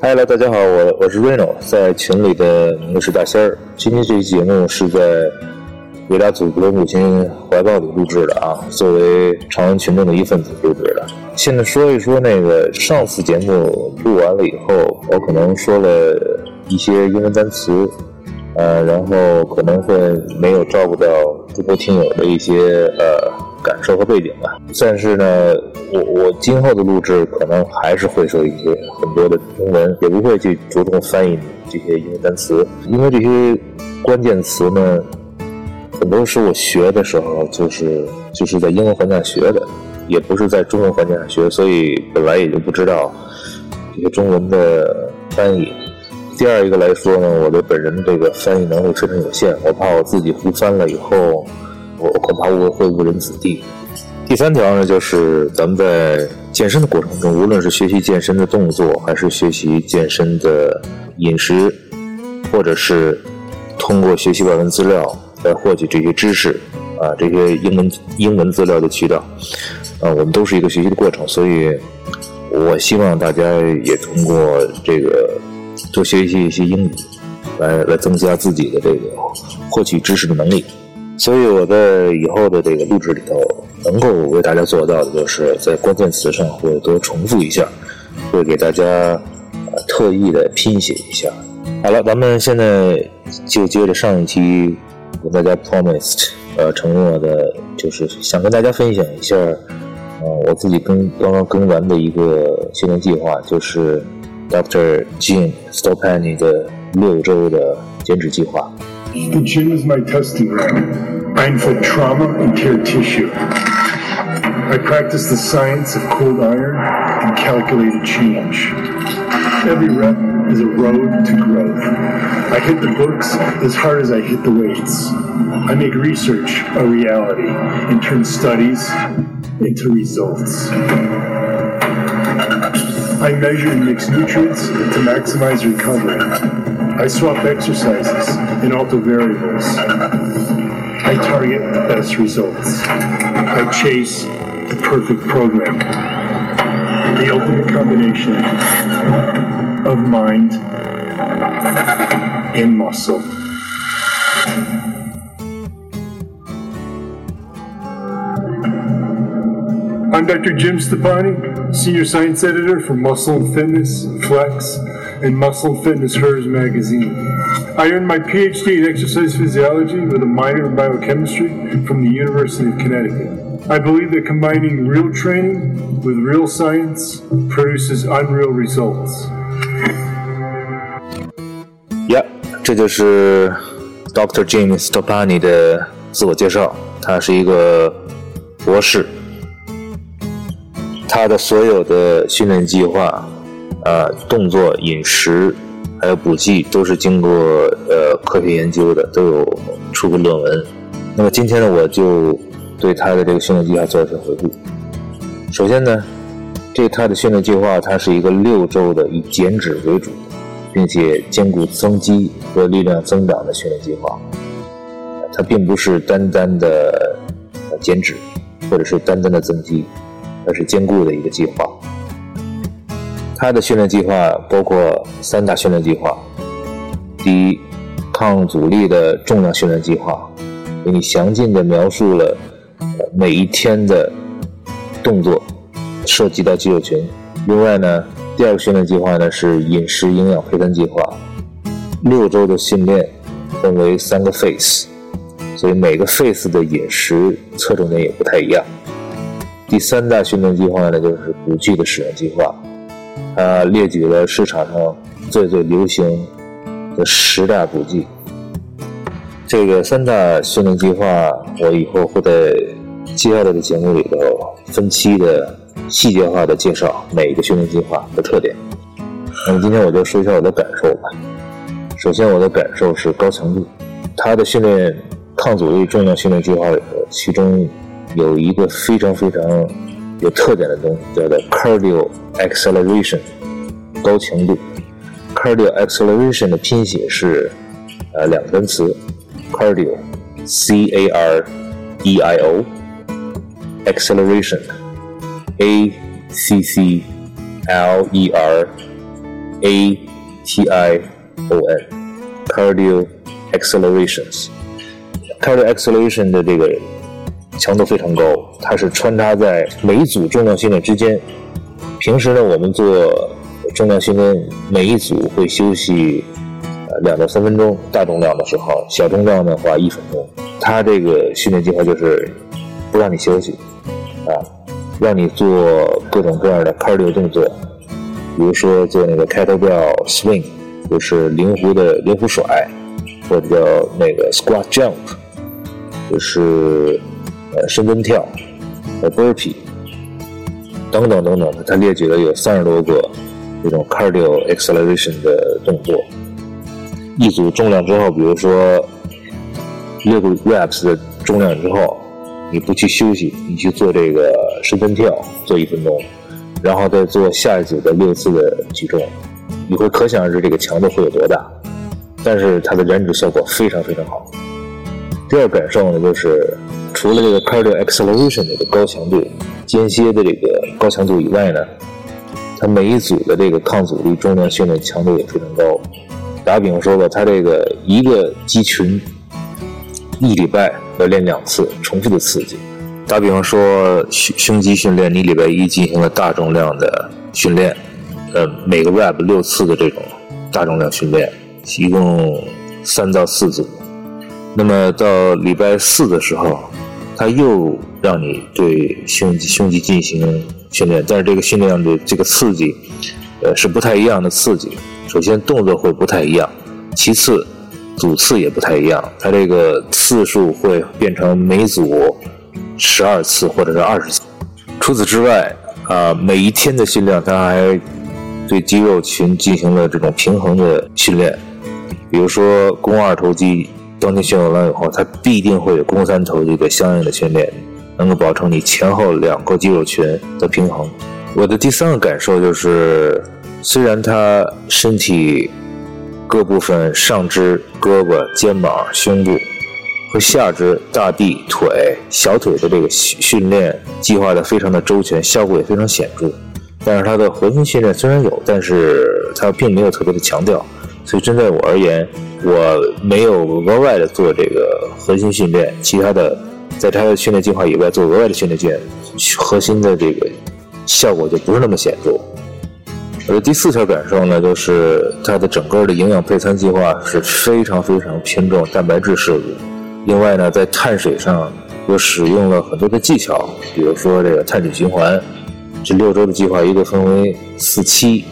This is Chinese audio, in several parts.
嗨，来大家好，我我是 Reno，在群里的我是大仙儿。今天这期节目是在伟大祖国的母亲怀抱里录制的啊，作为长安群众的一份子录制的。现在说一说那个上次节目录完了以后，我可能说了一些英文单词，呃，然后可能会没有照顾到中国听友的一些呃。感受和背景吧，但是呢，我我今后的录制可能还是会说一些很多的中文，也不会去着重翻译这些英文单词，因为这些关键词呢，很多是我学的时候就是就是在英文环境下学的，也不是在中文环境下学，所以本来也就不知道这些中文的翻译。第二一个来说呢，我的本人这个翻译能力非常有限，我怕我自己胡翻了以后。我恐怕我会误人子弟。第三条呢，就是咱们在健身的过程中，无论是学习健身的动作，还是学习健身的饮食，或者是通过学习外文资料来获取这些知识，啊，这些英文英文资料的渠道，啊，我们都是一个学习的过程。所以，我希望大家也通过这个多学习一些英语，来来增加自己的这个获取知识的能力。所以我在以后的这个录制里头，能够为大家做到的，就是在关键词上会多重复一下，会给大家呃特意的拼写一下。好了，咱们现在就接着上一期跟大家 promised 呃承诺的，就是想跟大家分享一下，呃我自己跟刚刚跟完的一个训练计划，就是 Dr. Jim Stoppani 的六周的减脂计划。The gym is my testing ground. I inflict trauma and tear tissue. I practice the science of cold iron and calculated change. Every rep is a road to growth. I hit the books as hard as I hit the weights. I make research a reality and turn studies into results. I measure and mix nutrients to maximize recovery. I swap exercises and alter variables. I target the best results. I chase the perfect program. The ultimate combination of mind and muscle. I'm Dr. Jim Stepani, Senior Science Editor for Muscle and Fitness, Flex, and Muscle Fitness Hers magazine. I earned my PhD in exercise physiology with a minor in biochemistry from the University of Connecticut. I believe that combining real training with real science produces unreal results. Yeah，这就是 Dr. James Stoppani 的自我介绍。他是一个博士，他的所有的训练计划 呃，动作、饮食，还有补剂，都是经过呃科学研究的，都有出过论文。那么今天呢，我就对他的这个训练计划做一下回顾。首先呢，这他的训练计划，它是一个六周的以减脂为主，并且兼顾增肌和力量增长的训练计划。它并不是单单的减脂，或者是单单的增肌，而是兼顾的一个计划。他的训练计划包括三大训练计划：第一，抗阻力的重量训练计划，给你详尽的描述了每一天的动作涉及到肌肉群。另外呢，第二个训练计划呢是饮食营养配餐计划，六周的训练分为三个 phase，所以每个 phase 的饮食侧重点也不太一样。第三大训练计划呢就是补剂的使用计划。他列举了市场上最最流行的十大补剂。这个三大训练计划，我以后会在接下来的节目里头分期的细节化的介绍每一个训练计划的特点。那么今天我就说一下我的感受吧。首先，我的感受是高强度。他的训练抗阻力重量训练计划里头，其中有一个非常非常有特点的东西，叫做 cardio。acceleration 高强度，cardio acceleration 的拼写是呃两个单词，cardio c a r d i o acceleration a c c l e r A T I O N，cardio accelerations。cardio acceleration 的这个 强度非常高，它是穿插在每一组重量训练之间。平时呢，我们做重量训练，每一组会休息呃两到三分钟，大重量的时候，小重量的话一分钟。它这个训练计划就是不让你休息啊，让你做各种各样的 cardio 动作，比如说做那个 kettlebell swing，就是灵活的灵活甩，或者叫那个 squat jump，就是呃深蹲跳，呃 burpee。等等等等的，他列举了有三十多个这种 cardio acceleration 的动作。一组重量之后，比如说六个 reps 的重量之后，你不去休息，你去做这个深蹲跳，做一分钟，然后再做下一组的六次的举重，你会可想而知这个强度会有多大。但是它的燃脂效果非常非常好。第二感受呢，就是除了这个 cardio acceleration 的高强度。间歇的这个高强度以外呢，它每一组的这个抗阻力重量训练强度也非常高。打比方说吧，它这个一个肌群一礼拜要练两次重复的刺激。打比方说胸胸肌训练，你礼拜一进行了大重量的训练，呃，每个 rep 六次的这种大重量训练，一共三到四组。那么到礼拜四的时候。他又让你对胸肌胸肌进行训练，但是这个训练的这个刺激，呃，是不太一样的刺激。首先动作会不太一样，其次组次也不太一样。它这个次数会变成每组十二次或者是二十次。除此之外，啊，每一天的训练，它还对肌肉群进行了这种平衡的训练，比如说肱二头肌。当你训练完以后，它必定会有肱三头肌的相应的训练，能够保证你前后两个肌肉群的平衡。我的第三个感受就是，虽然他身体各部分上肢、胳膊、肩膀、胸部和下肢、大臂、腿、小腿的这个训练计划的非常的周全，效果也非常显著，但是他的核心训练虽然有，但是他并没有特别的强调。所以针对我而言，我没有额外的做这个核心训练，其他的在他的训练计划以外做额外的训练件，核心的这个效果就不是那么显著。我的第四条感受呢，就是它的整个的营养配餐计划是非常非常偏重蛋白质摄入。另外呢，在碳水上又使用了很多的技巧，比如说这个碳水循环，这六周的计划一共分为四期，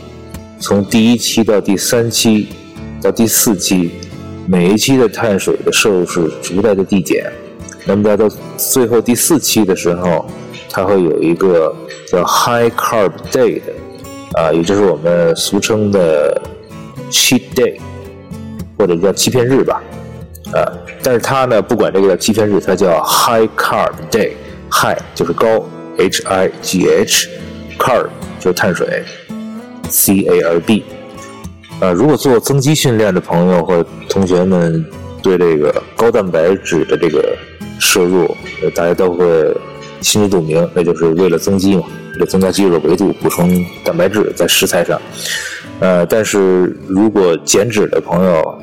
从第一期到第三期。到第四期，每一期的碳水的摄入是逐代的递减。那么在到最后第四期的时候，它会有一个叫 High Carb Day 的，啊，也就是我们俗称的 Cheat Day，或者叫欺骗日吧，啊，但是它呢不管这个叫欺骗日，它叫 High Carb Day，High 就是高，H I G H，Carb 就是碳水，C A R B。呃，如果做增肌训练的朋友或同学们对这个高蛋白质的这个摄入，大家都会心知肚明，那就是为了增肌嘛，为了增加肌肉的维度，补充蛋白质在食材上。呃，但是如果减脂的朋友，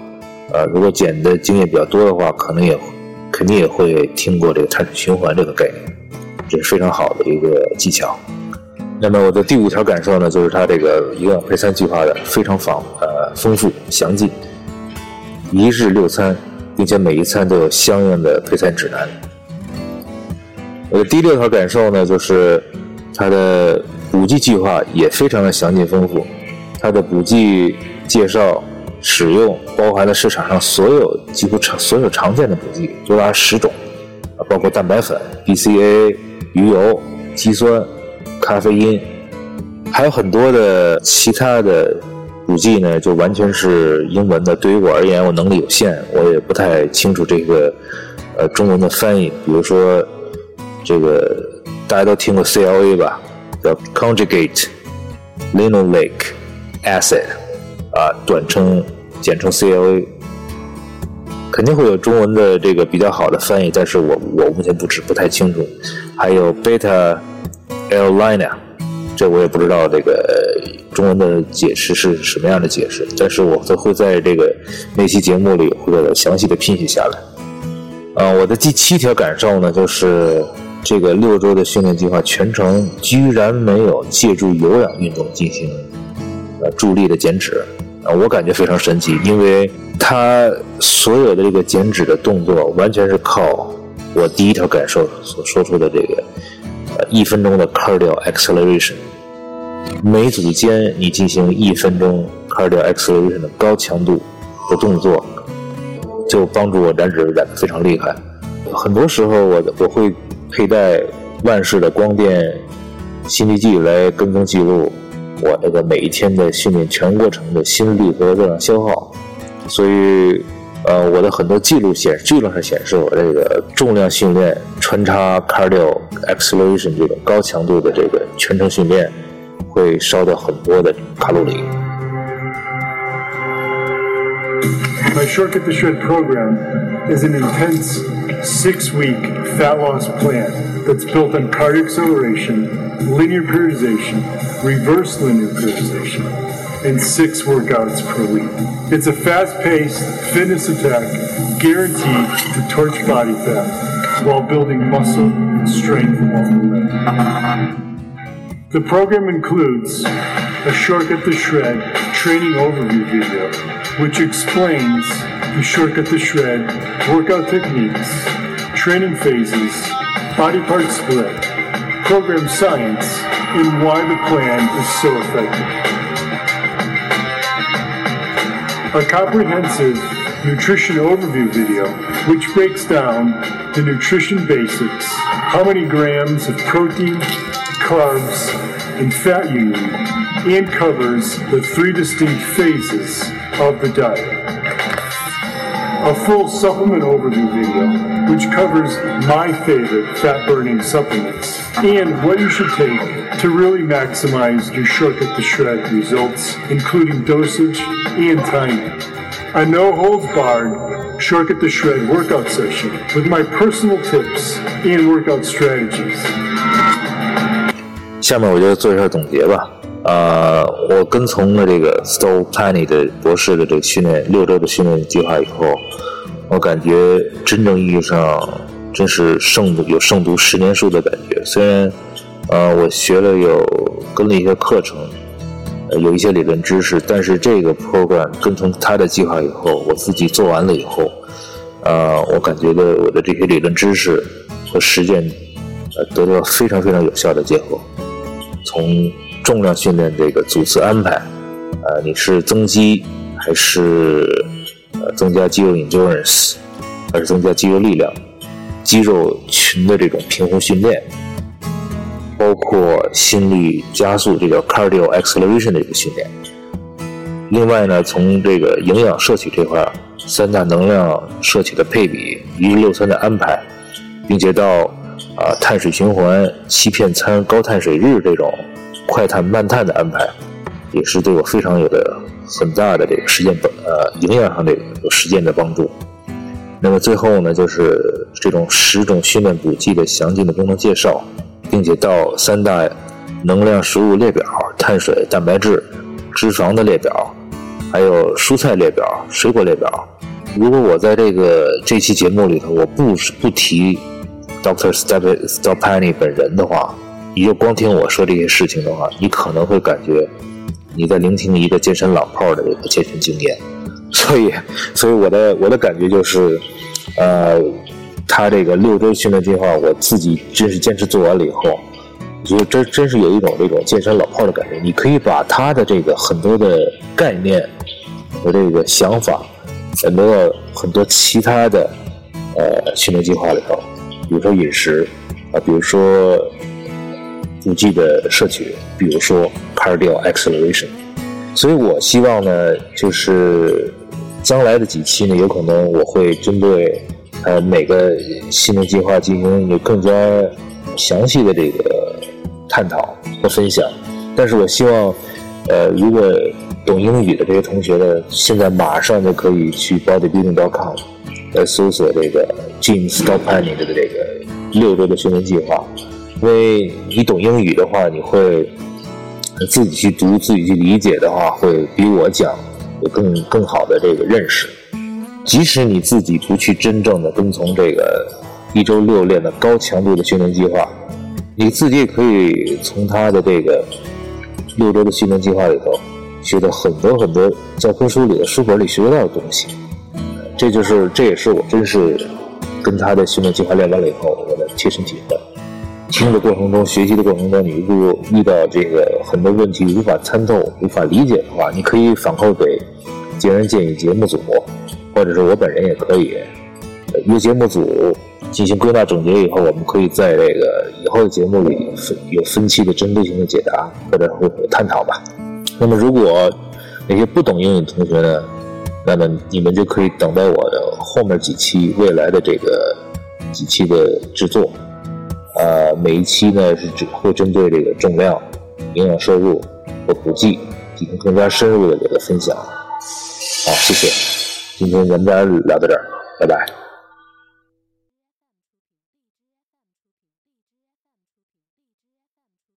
呃，如果减的经验比较多的话，可能也肯定也会听过这个碳水循环这个概念，这是非常好的一个技巧。那么我的第五条感受呢，就是它这个营养配餐计划的非常丰呃丰富详尽，一日六餐，并且每一餐都有相应的配餐指南。我的第六条感受呢，就是它的补剂计划也非常的详尽丰富，它的补剂介绍使用包含了市场上所有几乎常所有常见的补剂，多达十种，啊，包括蛋白粉、BCAA、鱼油、肌酸。咖啡因，还有很多的其他的补剂呢，就完全是英文的。对于我而言，我能力有限，我也不太清楚这个呃中文的翻译。比如说，这个大家都听过 CLA 吧，叫 Conjugate Linoleic Acid，啊，短称简称 CLA，肯定会有中文的这个比较好的翻译，但是我我目前不知不太清楚。还有 Beta。Airlina 这我也不知道这个中文的解释是什么样的解释，但是我都会在这个那期节目里会详细的拼写下来。啊，我的第七条感受呢，就是这个六周的训练计划全程居然没有借助有氧运动进行呃助力的减脂啊，我感觉非常神奇，因为它所有的这个减脂的动作完全是靠我第一条感受所说出的这个一分钟的 cardio acceleration，每组间你进行一分钟 cardio acceleration 的高强度的动作。就帮助我燃脂燃得非常厉害。很多时候，我我会佩戴万氏的光电心率计来跟踪记录我这个每一天的训练全过程的心率和热量消耗。所以，呃，我的很多记录显记录上显示，我这个重量训练穿插 cardio acceleration 这种高强度的这个全程训练，会烧掉很多的卡路里。My Shortcut to Shred program is an intense six week fat loss plan that's built on cardio acceleration, linear periodization, reverse linear periodization, and six workouts per week. It's a fast paced fitness attack guaranteed to torch body fat while building muscle and strength along the way. The program includes a Shortcut to Shred training overview video which explains the Shortcut to Shred workout techniques, training phases, body part split, program science, and why the plan is so effective. A comprehensive nutrition overview video, which breaks down the nutrition basics, how many grams of protein, carbs, and fat you need, and covers the three distinct phases of the diet. A full supplement overview video, which covers my favorite fat burning supplements and what you should take to really maximize your shortcut to shred results, including dosage and timing. A no holds barred shortcut to shred workout session with my personal tips and workout strategies. 下面我就做一下总结吧。呃，我跟从了这个 Stowe Penny 的博士的这个训练六周的训练计划以后， 我感觉真正意义上真是胜读有胜读十年书的感觉。虽然呃我学了有跟了一些课程，有一些理论知识，但是这个 program 跟从他的计划以后，我自己做完了以后，呃，我感觉的我的这些理论知识和实践呃得到非常非常有效的结合，从重量训练这个组织安排，呃，你是增肌还是增加肌肉 endurance，还是增加肌肉力量？肌肉群的这种平衡训练，包括心率加速，这叫 cardio acceleration 的一个训练。另外呢，从这个营养摄取这块，三大能量摄取的配比，一日六餐的安排，并且到啊碳水循环欺骗餐高碳水日这种。快碳慢碳的安排，也是对我非常有的很大的这个实践帮呃营养上的有实践的帮助。那么最后呢，就是这种十种训练补剂的详尽的功能介绍，并且到三大能量食物列表：碳水、蛋白质、脂肪的列表，还有蔬菜列表、水果列表。如果我在这个这期节目里头我不不提 Doctor Stepani 本人的话。你就光听我说这些事情的话，你可能会感觉你在聆听一个健身老炮的这个健身经验。所以，所以我的我的感觉就是，呃，他这个六周训练计划，我自己真是坚持做完了以后，我觉得真真是有一种这种健身老炮的感觉。你可以把他的这个很多的概念和这个想法，很多很多其他的呃训练计划里头，比如说饮食啊，比如说。补剂的摄取，比如说 cardio acceleration，所以我希望呢，就是将来的几期呢，有可能我会针对呃每个训练计划进行一个更加详细的这个探讨和分享。但是我希望，呃，如果懂英语的这些同学呢，现在马上就可以去 bodybuilding.com 来搜索这个 Jim Stoppani 的这个六周的训练计划。因为你懂英语的话，你会自己去读、自己去理解的话，会比我讲有更更好的这个认识。即使你自己不去真正的跟从这个一周六练的高强度的训练计划，你自己也可以从他的这个六周的训练计划里头学到很多很多教科书里的书本里学不到的东西。这就是这也是我真是跟他的训练计划练完了以后我的切身体会。听的过程中，学习的过程中，你如果遇到这个很多问题无法参透、无法理解的话，你可以反馈给“见人建议”节目组，或者是我本人也可以约节目组进行归纳总结以后，我们可以在这个以后的节目里分有分期的针对性的解答或者会探讨吧。那么，如果那些不懂英语的同学呢，那么你们就可以等待我的后面几期未来的这个几期的制作。呃，每一期呢是只会针对这个重量、营养摄入和补剂进行更加深入的这个分享。好，谢谢，今天咱们家聊到这儿，拜拜。